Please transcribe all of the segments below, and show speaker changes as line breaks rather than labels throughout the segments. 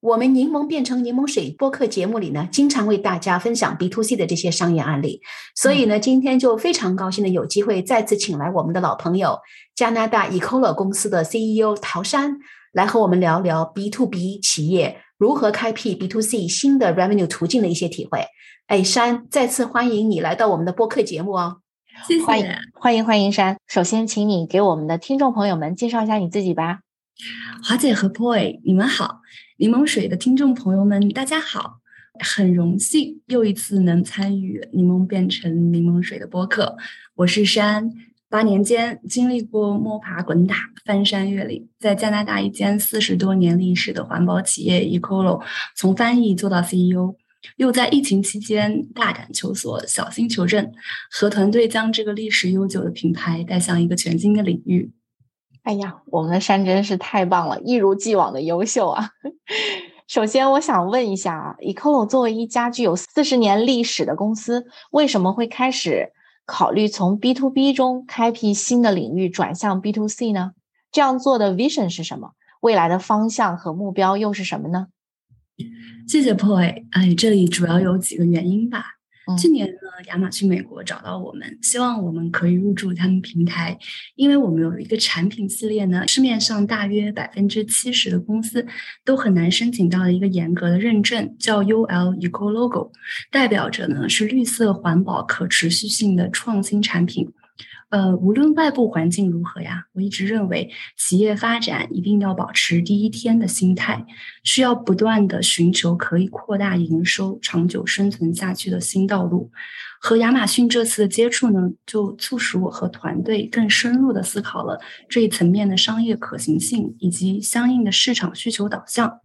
我们柠檬变成柠檬水播客节目里呢，经常为大家分享 B to C 的这些商业案例，所以呢，今天就非常高兴的有机会再次请来我们的老朋友加拿大 Ecola 公司的 CEO 陶山来和我们聊聊 B to B 企业如何开辟 B to C 新的 revenue 途径的一些体会。哎，山，再次欢迎你来到我们的播客节目哦！
谢谢，
欢迎欢迎欢迎山。首先，请你给我们的听众朋友们介绍一下你自己吧。
华姐和 Boy，你们好，柠檬水的听众朋友们，大家好，很荣幸又一次能参与柠檬变成柠檬水的播客。我是山，八年间经历过摸爬滚打、翻山越岭，在加拿大一间四十多年历史的环保企业 Ecolo 从翻译做到 CEO，又在疫情期间大胆求索、小心求证，和团队将这个历史悠久的品牌带向一个全新的领域。
哎呀，我们的山真是太棒了，一如既往的优秀啊！首先，我想问一下啊，Ecolo 作为一家具有四十年历史的公司，为什么会开始考虑从 B to B 中开辟新的领域，转向 B to C 呢？这样做的 vision 是什么？未来的方向和目标又是什么呢？
谢谢 Poi，哎，这里主要有几个原因吧。去年呢，亚马逊美国找到我们，希望我们可以入驻他们平台，因为我们有一个产品系列呢，市面上大约百分之七十的公司都很难申请到一个严格的认证，叫 UL Eco Logo，代表着呢是绿色环保可持续性的创新产品。呃，无论外部环境如何呀，我一直认为企业发展一定要保持第一天的心态，需要不断的寻求可以扩大营收、长久生存下去的新道路。和亚马逊这次的接触呢，就促使我和团队更深入的思考了这一层面的商业可行性以及相应的市场需求导向。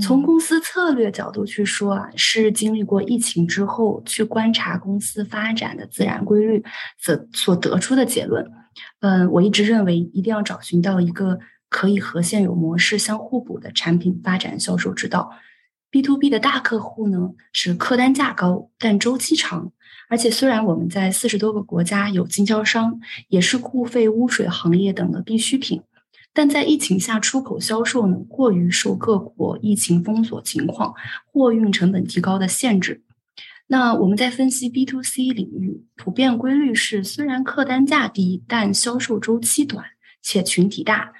从公司策略角度去说啊，是经历过疫情之后去观察公司发展的自然规律所所得出的结论。嗯，我一直认为一定要找寻到一个可以和现有模式相互补的产品发展销售之道。B to B 的大客户呢是客单价高，但周期长，而且虽然我们在四十多个国家有经销商，也是固废污水行业等的必需品。但在疫情下，出口销售呢过于受各国疫情封锁情况、货运成本提高的限制。那我们在分析 B to C 领域，普遍规律是，虽然客单价低，但销售周期短且群体大。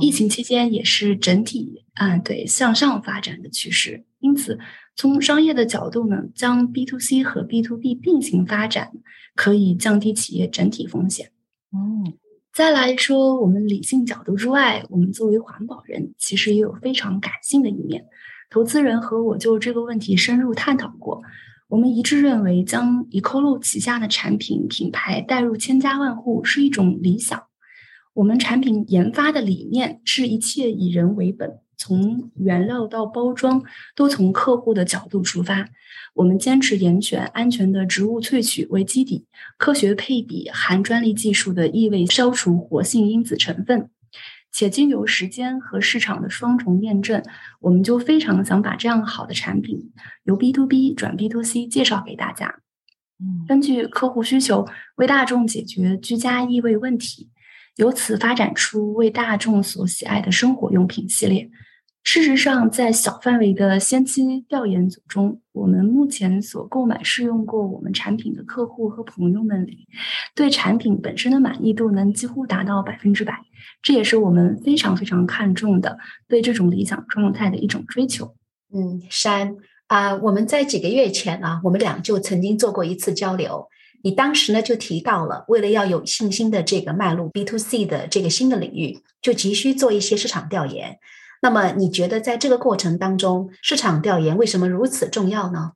疫情期间也是整体啊对向上发展的趋势。因此，从商业的角度呢，将 B to C 和 B to B 并行发展，可以降低企业整体风险。
嗯。
再来说，我们理性角度之外，我们作为环保人，其实也有非常感性的一面。投资人和我就这个问题深入探讨过，我们一致认为，将 Ecolo 旗下的产品品牌带入千家万户是一种理想。我们产品研发的理念是一切以人为本。从原料到包装，都从客户的角度出发。我们坚持严选安全的植物萃取为基底，科学配比含专利技术的异味消除活性因子成分，且经由时间和市场的双重验证，我们就非常想把这样好的产品由 B to B 转 B to C 介绍给大家。根据客户需求，为大众解决居家异味问题，由此发展出为大众所喜爱的生活用品系列。事实上，在小范围的先期调研组中，我们目前所购买试用过我们产品的客户和朋友们里，对产品本身的满意度能几乎达到百分之百。这也是我们非常非常看重的，对这种理想状态的一种追求。
嗯，山啊，我们在几个月前啊，我们俩就曾经做过一次交流。你当时呢就提到了，为了要有信心的这个迈入 B to C 的这个新的领域，就急需做一些市场调研。那么你觉得在这个过程当中，市场调研为什么如此重要呢？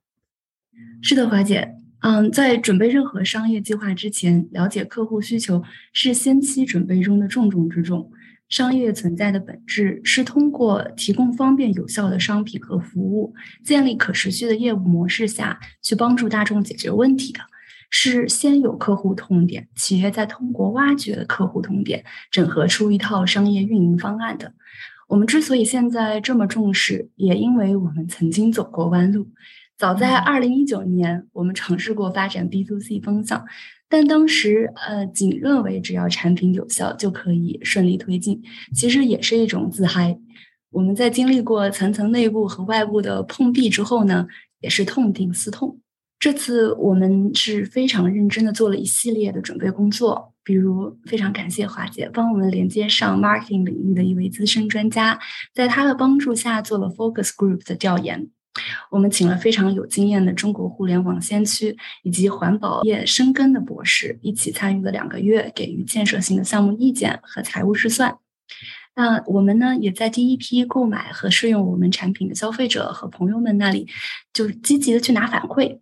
是的，华姐，嗯，在准备任何商业计划之前，了解客户需求是先期准备中的重中之重。商业存在的本质是通过提供方便有效的商品和服务，建立可持续的业务模式下去帮助大众解决问题的。是先有客户痛点，企业再通过挖掘客户痛点，整合出一套商业运营方案的。我们之所以现在这么重视，也因为我们曾经走过弯路。早在二零一九年，我们尝试过发展 B to C 方向，但当时呃，仅认为只要产品有效就可以顺利推进，其实也是一种自嗨。我们在经历过层层内部和外部的碰壁之后呢，也是痛定思痛。这次我们是非常认真的做了一系列的准备工作，比如非常感谢华姐帮我们连接上 marketing 领域的一位资深专家，在他的帮助下做了 focus group 的调研。我们请了非常有经验的中国互联网先驱以及环保业深耕的博士，一起参与了两个月，给予建设性的项目意见和财务试算。那我们呢，也在第一批购买和试用我们产品的消费者和朋友们那里，就积极的去拿反馈。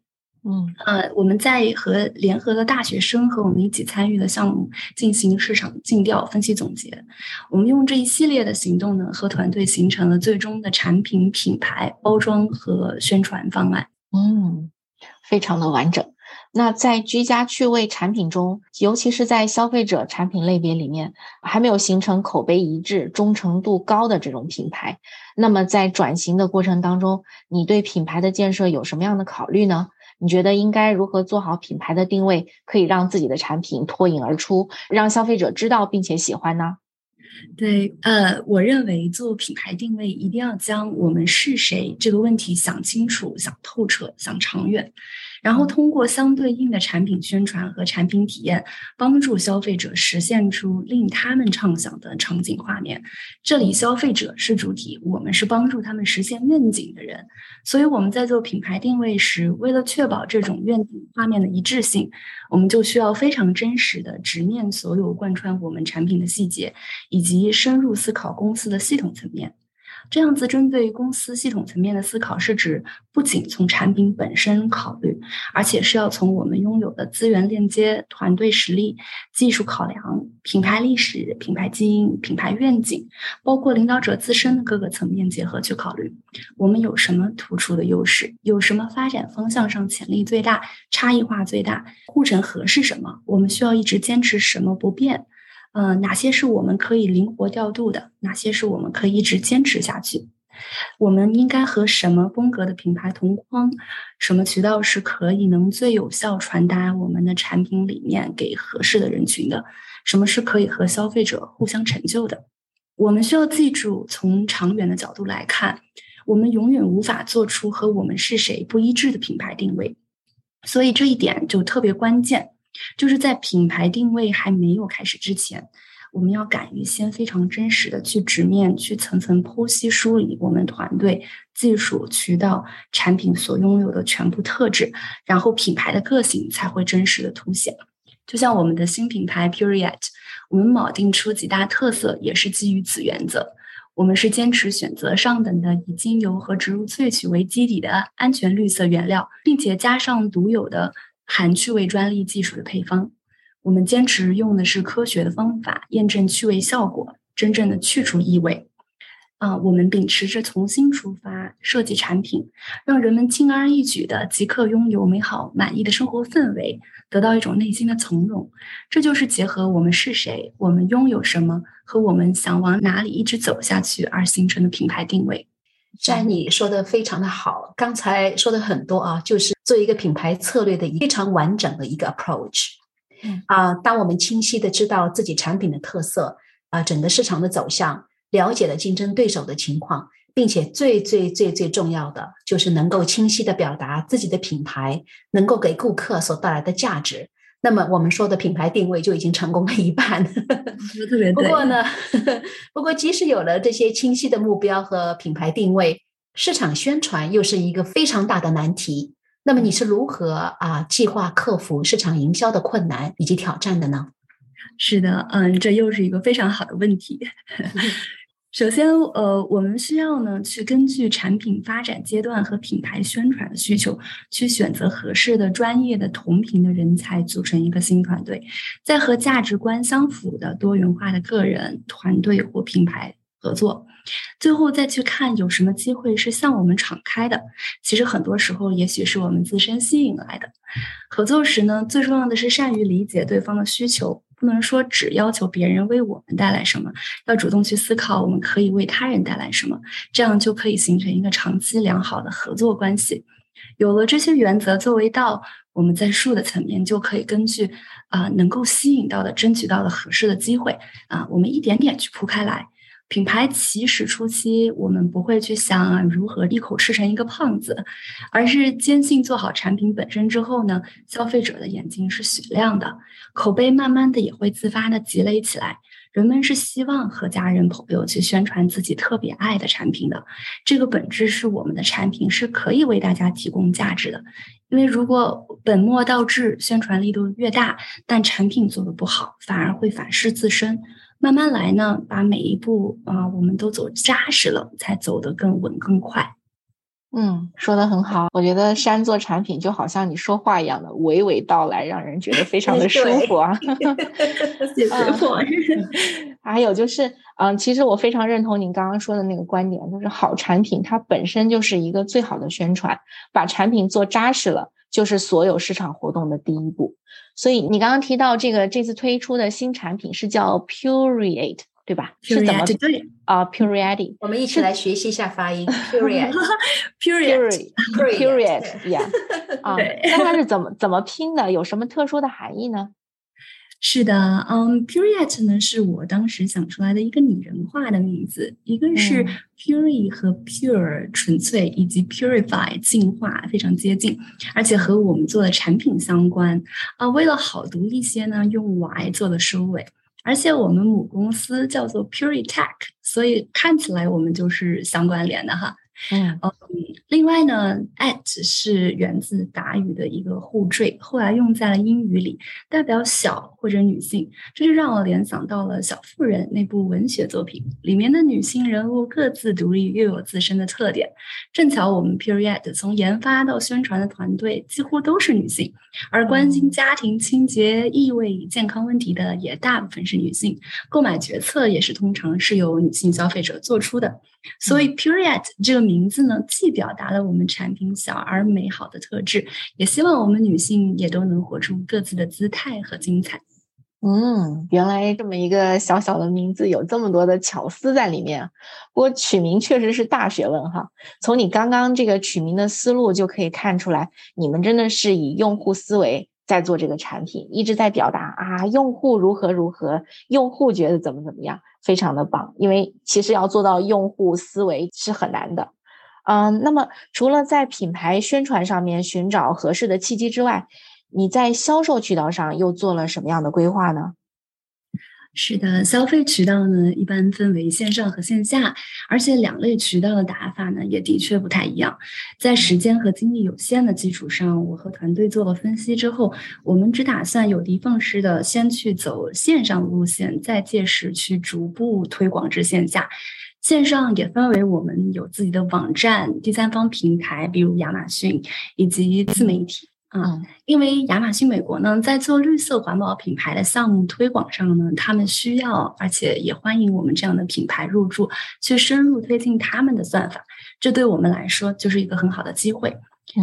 嗯，
呃，我们在和联合的大学生和我们一起参与的项目进行市场尽调分析总结。我们用这一系列的行动呢，和团队形成了最终的产品品牌包装和宣传方案。
嗯，非常的完整。那在居家趣味产品中，尤其是在消费者产品类别里面，还没有形成口碑一致、忠诚度高的这种品牌。那么在转型的过程当中，你对品牌的建设有什么样的考虑呢？你觉得应该如何做好品牌的定位，可以让自己的产品脱颖而出，让消费者知道并且喜欢呢？
对，呃，我认为做品牌定位一定要将我们是谁这个问题想清楚、想透彻、想长远。然后通过相对应的产品宣传和产品体验，帮助消费者实现出令他们畅想的场景画面。这里消费者是主体，我们是帮助他们实现愿景的人。所以我们在做品牌定位时，为了确保这种愿景画面的一致性，我们就需要非常真实的直面所有贯穿我们产品的细节，以及深入思考公司的系统层面。这样子针对公司系统层面的思考，是指不仅从产品本身考虑，而且是要从我们拥有的资源链接、团队实力、技术考量、品牌历史、品牌基因、品牌愿景，包括领导者自身的各个层面结合去考虑。我们有什么突出的优势？有什么发展方向上潜力最大、差异化最大？护城河是什么？我们需要一直坚持什么不变？呃，哪些是我们可以灵活调度的？哪些是我们可以一直坚持下去？我们应该和什么风格的品牌同框？什么渠道是可以能最有效传达我们的产品理念给合适的人群的？什么是可以和消费者互相成就的？我们需要记住，从长远的角度来看，我们永远无法做出和我们是谁不一致的品牌定位，所以这一点就特别关键。就是在品牌定位还没有开始之前，我们要敢于先非常真实的去直面、去层层剖析、梳理我们团队、技术、渠道、产品所拥有的全部特质，然后品牌的个性才会真实的凸显。就像我们的新品牌 Puriet，我们铆定出几大特色，也是基于此原则。我们是坚持选择上等的以精油和植物萃取为基底的安全绿色原料，并且加上独有的。含趣味专利技术的配方，我们坚持用的是科学的方法验证趣味效果，真正的去除异味。啊，我们秉持着从新出发设计产品，让人们轻而易举的即刻拥有美好满意的生活氛围，得到一种内心的从容。这就是结合我们是谁，我们拥有什么和我们想往哪里一直走下去而形成的品牌定位。
詹妮说的非常的好，刚才说的很多啊，就是做一个品牌策略的非常完整的一个 approach。啊，当我们清晰的知道自己产品的特色啊，整个市场的走向，了解了竞争对手的情况，并且最最最最重要的就是能够清晰的表达自己的品牌能够给顾客所带来的价值。那么我们说的品牌定位就已经成功了一半。
特别
不过呢，不过即使有了这些清晰的目标和品牌定位，市场宣传又是一个非常大的难题。那么你是如何啊计划克服市场营销的困难以及挑战的呢？
是的，嗯，这又是一个非常好的问题。首先，呃，我们需要呢去根据产品发展阶段和品牌宣传的需求，去选择合适的专业的同频的人才，组成一个新团队，在和价值观相符的多元化的个人、团队或品牌。合作。最后再去看有什么机会是向我们敞开的。其实很多时候，也许是我们自身吸引来的。合作时呢，最重要的是善于理解对方的需求，不能说只要求别人为我们带来什么，要主动去思考我们可以为他人带来什么，这样就可以形成一个长期良好的合作关系。有了这些原则作为道，我们在术的层面就可以根据啊能够吸引到的、争取到的合适的机会啊，我们一点点去铺开来。品牌起始初期，我们不会去想如何一口吃成一个胖子，而是坚信做好产品本身之后呢，消费者的眼睛是雪亮的，口碑慢慢的也会自发的积累起来。人们是希望和家人朋友去宣传自己特别爱的产品的，这个本质是我们的产品是可以为大家提供价值的。因为如果本末倒置，宣传力度越大，但产品做的不好，反而会反噬自身。慢慢来呢，把每一步啊，我们都走扎实了，才走得更稳更快。
嗯，说的很好。我觉得山做产品就好像你说话一样的娓娓道来，让人觉得非常的 舒服啊。
谢谢我。
还有就是，嗯，其实我非常认同您刚刚说的那个观点，就是好产品它本身就是一个最好的宣传，把产品做扎实了，就是所有市场活动的第一步。所以你刚刚提到这个这次推出的新产品是叫 Puriate，对吧？是怎么
对
啊？Puriate，
我们一起来学习一下发音。
Puriate，Puriate，Yeah，啊，那它是怎么怎么拼的？有什么特殊的含义呢？
是的，嗯，Puriate 呢是我当时想出来的一个拟人化的名字，一个是 Pure 和 Pure 纯粹，以及 Purify 净化非常接近，而且和我们做的产品相关啊。为了好读一些呢，用 Y 做了收尾，而且我们母公司叫做 Puritech，所以看起来我们就是相关联的哈。
嗯
另外呢，at 是源自达语的一个互缀，后来用在了英语里，代表小或者女性，这就让我联想到了《小妇人》那部文学作品里面的女性人物各自独立，又有自身的特点。正巧我们 Period 从研发到宣传的团队几乎都是女性，而关心家庭清洁、异味与、健康问题的也大部分是女性，购买决策也是通常是由女性消费者做出的。所以 Period 这个名字呢，既表达了我们产品小而美好的特质，也希望我们女性也都能活出各自的姿态和精彩。
嗯，原来这么一个小小的名字有这么多的巧思在里面。不过取名确实是大学问哈。从你刚刚这个取名的思路就可以看出来，你们真的是以用户思维在做这个产品，一直在表达啊，用户如何如何，用户觉得怎么怎么样。非常的棒，因为其实要做到用户思维是很难的，嗯，那么除了在品牌宣传上面寻找合适的契机之外，你在销售渠道上又做了什么样的规划呢？
是的，消费渠道呢一般分为线上和线下，而且两类渠道的打法呢也的确不太一样。在时间和精力有限的基础上，我和团队做了分析之后，我们只打算有的放矢的先去走线上路线，再届时去逐步推广至线下。线上也分为我们有自己的网站、第三方平台，比如亚马逊以及自媒体。嗯，因为亚马逊美国呢，在做绿色环保品牌的项目推广上呢，他们需要，而且也欢迎我们这样的品牌入驻，去深入推进他们的算法，这对我们来说就是一个很好的机会。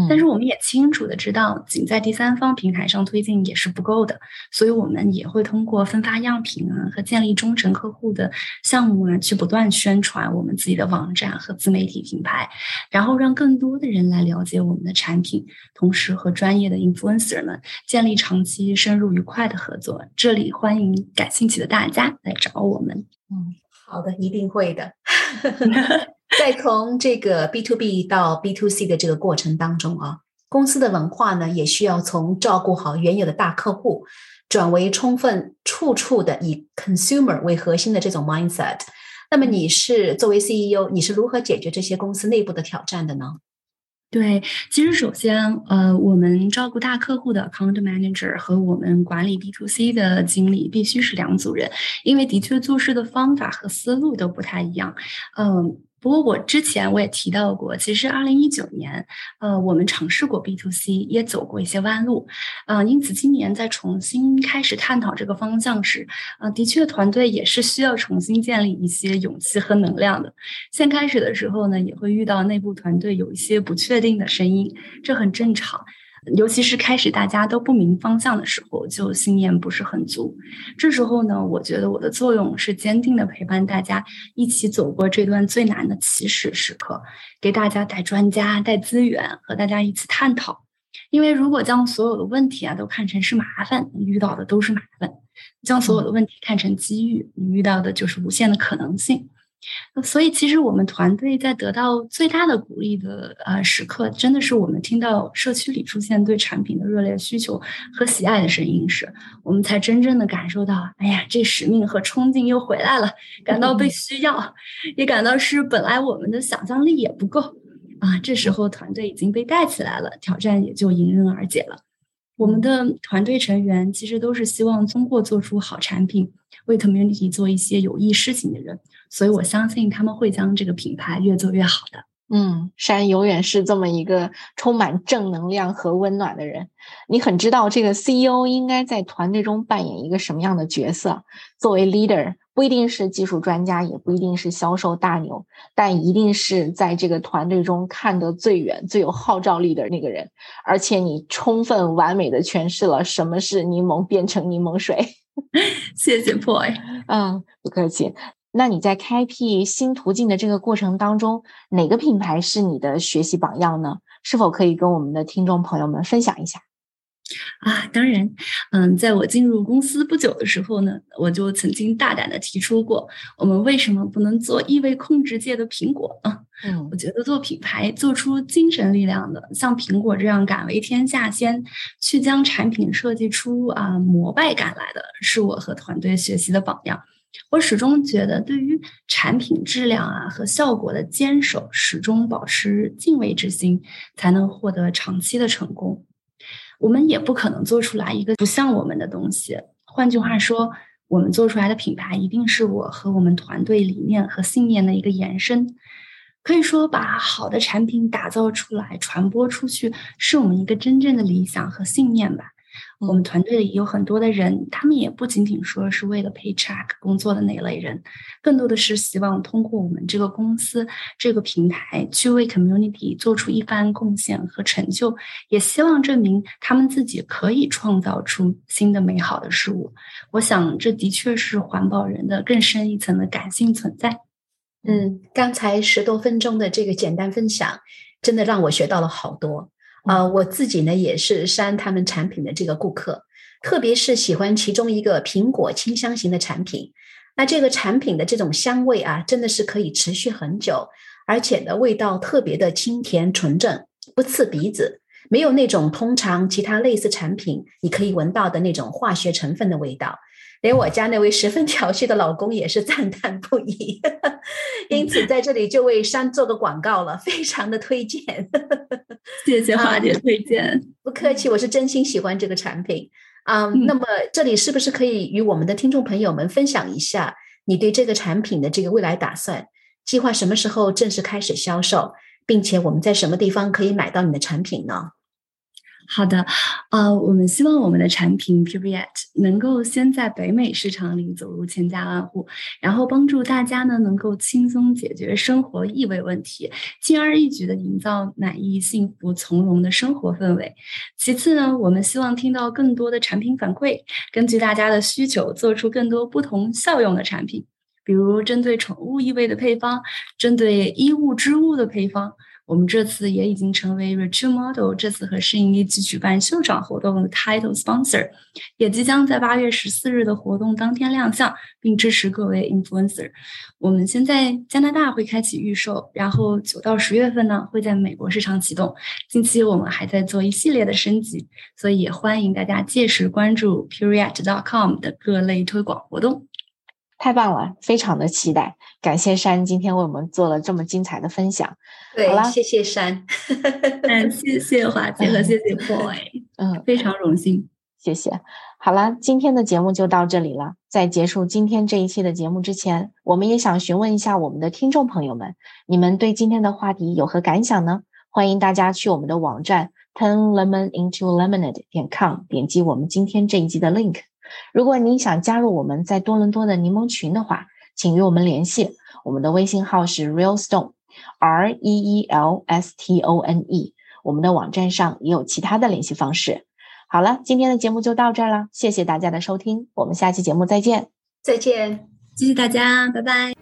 但是我们也清楚的知道，仅在第三方平台上推进也是不够的，所以我们也会通过分发样品啊和建立忠诚客户的项目啊，去不断宣传我们自己的网站和自媒体品牌，然后让更多的人来了解我们的产品，同时和专业的 influencer 们建立长期深入愉快的合作。这里欢迎感兴趣的大家来找我们。
嗯，好的，一定会的。在从这个 B to B 到 B to C 的这个过程当中啊，公司的文化呢，也需要从照顾好原有的大客户，转为充分处处的以 consumer 为核心的这种 mindset。那么你是作为 CEO，你是如何解决这些公司内部的挑战的呢？
对，其实首先，呃，我们照顾大客户的 account manager 和我们管理 B to C 的经理必须是两组人，因为的确做事的方法和思路都不太一样，嗯。不过我之前我也提到过，其实二零一九年，呃，我们尝试过 B to C，也走过一些弯路，嗯，因此今年在重新开始探讨这个方向时，呃，的确团队也是需要重新建立一些勇气和能量的。先开始的时候呢，也会遇到内部团队有一些不确定的声音，这很正常。尤其是开始大家都不明方向的时候，就信念不是很足。这时候呢，我觉得我的作用是坚定的陪伴大家一起走过这段最难的起始时刻，给大家带专家、带资源，和大家一起探讨。因为如果将所有的问题啊都看成是麻烦，你遇到的都是麻烦；将所有的问题看成机遇，你遇到的就是无限的可能性。所以，其实我们团队在得到最大的鼓励的呃时刻，真的是我们听到社区里出现对产品的热烈需求和喜爱的声音时，我们才真正的感受到，哎呀，这使命和冲劲又回来了，感到被需要，也感到是本来我们的想象力也不够啊。这时候团队已经被带起来了，挑战也就迎刃而解了。我们的团队成员其实都是希望通过做出好产品，为 community 做一些有益事情的人。所以我相信他们会将这个品牌越做越好的。
嗯，山永远是这么一个充满正能量和温暖的人。你很知道这个 CEO 应该在团队中扮演一个什么样的角色。作为 leader，不一定是技术专家，也不一定是销售大牛，但一定是在这个团队中看得最远、最有号召力的那个人。而且你充分完美的诠释了什么是柠檬变成柠檬水。
谢谢 Boy。
嗯，不客气。那你在开辟新途径的这个过程当中，哪个品牌是你的学习榜样呢？是否可以跟我们的听众朋友们分享一下？
啊，当然，嗯，在我进入公司不久的时候呢，我就曾经大胆的提出过，我们为什么不能做异味控制界的苹果呢？嗯，我觉得做品牌做出精神力量的，像苹果这样敢为天下先，去将产品设计出啊膜拜感来的，是我和团队学习的榜样。我始终觉得，对于产品质量啊和效果的坚守，始终保持敬畏之心，才能获得长期的成功。我们也不可能做出来一个不像我们的东西。换句话说，我们做出来的品牌一定是我和我们团队理念和信念的一个延伸。可以说，把好的产品打造出来、传播出去，是我们一个真正的理想和信念吧。我们团队里有很多的人，他们也不仅仅说是为了 paycheck 工作的那一类人，更多的是希望通过我们这个公司、这个平台去为 community 做出一番贡献和成就，也希望证明他们自己可以创造出新的美好的事物。我想，这的确是环保人的更深一层的感性存在。
嗯，刚才十多分钟的这个简单分享，真的让我学到了好多。啊，我自己呢也是山他们产品的这个顾客，特别是喜欢其中一个苹果清香型的产品。那这个产品的这种香味啊，真的是可以持续很久，而且呢味道特别的清甜纯正，不刺鼻子，没有那种通常其他类似产品你可以闻到的那种化学成分的味道。连我家那位十分调戏的老公也是赞叹不已，因此在这里就为山做个广告了，非常的推荐。
谢谢华姐推荐，
不客气，我是真心喜欢这个产品啊。那么这里是不是可以与我们的听众朋友们分享一下你对这个产品的这个未来打算？计划什么时候正式开始销售，并且我们在什么地方可以买到你的产品呢？
好的，呃，我们希望我们的产品 p u r e t 能够先在北美市场里走入千家万户，然后帮助大家呢能够轻松解决生活异味问题，轻而易举的营造满意、幸福、从容的生活氛围。其次呢，我们希望听到更多的产品反馈，根据大家的需求做出更多不同效用的产品，比如针对宠物异味的配方，针对衣物织物的配方。我们这次也已经成为 Rich Model 这次和适应一起举办秀场活动的 Title Sponsor，也即将在八月十四日的活动当天亮相，并支持各位 Influencer。我们先在加拿大会开启预售，然后九到十月份呢会在美国市场启动。近期我们还在做一系列的升级，所以也欢迎大家届时关注 Puriat.com 的各类推广活动。
太棒了，非常的期待。感谢山今天为我们做了这么精彩的分享。
对，好谢谢山，
嗯，谢谢华 姐和谢谢 Boy，嗯，非常荣幸，
谢谢。好了，今天的节目就到这里了。在结束今天这一期的节目之前，我们也想询问一下我们的听众朋友们，你们对今天的话题有何感想呢？欢迎大家去我们的网站 turn lemon into lemonade 点 com 点击我们今天这一集的 link。如果您想加入我们在多伦多的柠檬群的话，请与我们联系，我们的微信号是 real stone，r e e l s t o n e。我们的网站上也有其他的联系方式。好了，今天的节目就到这儿了，谢谢大家的收听，我们下期节目再见，
再见，
谢谢大家，拜拜。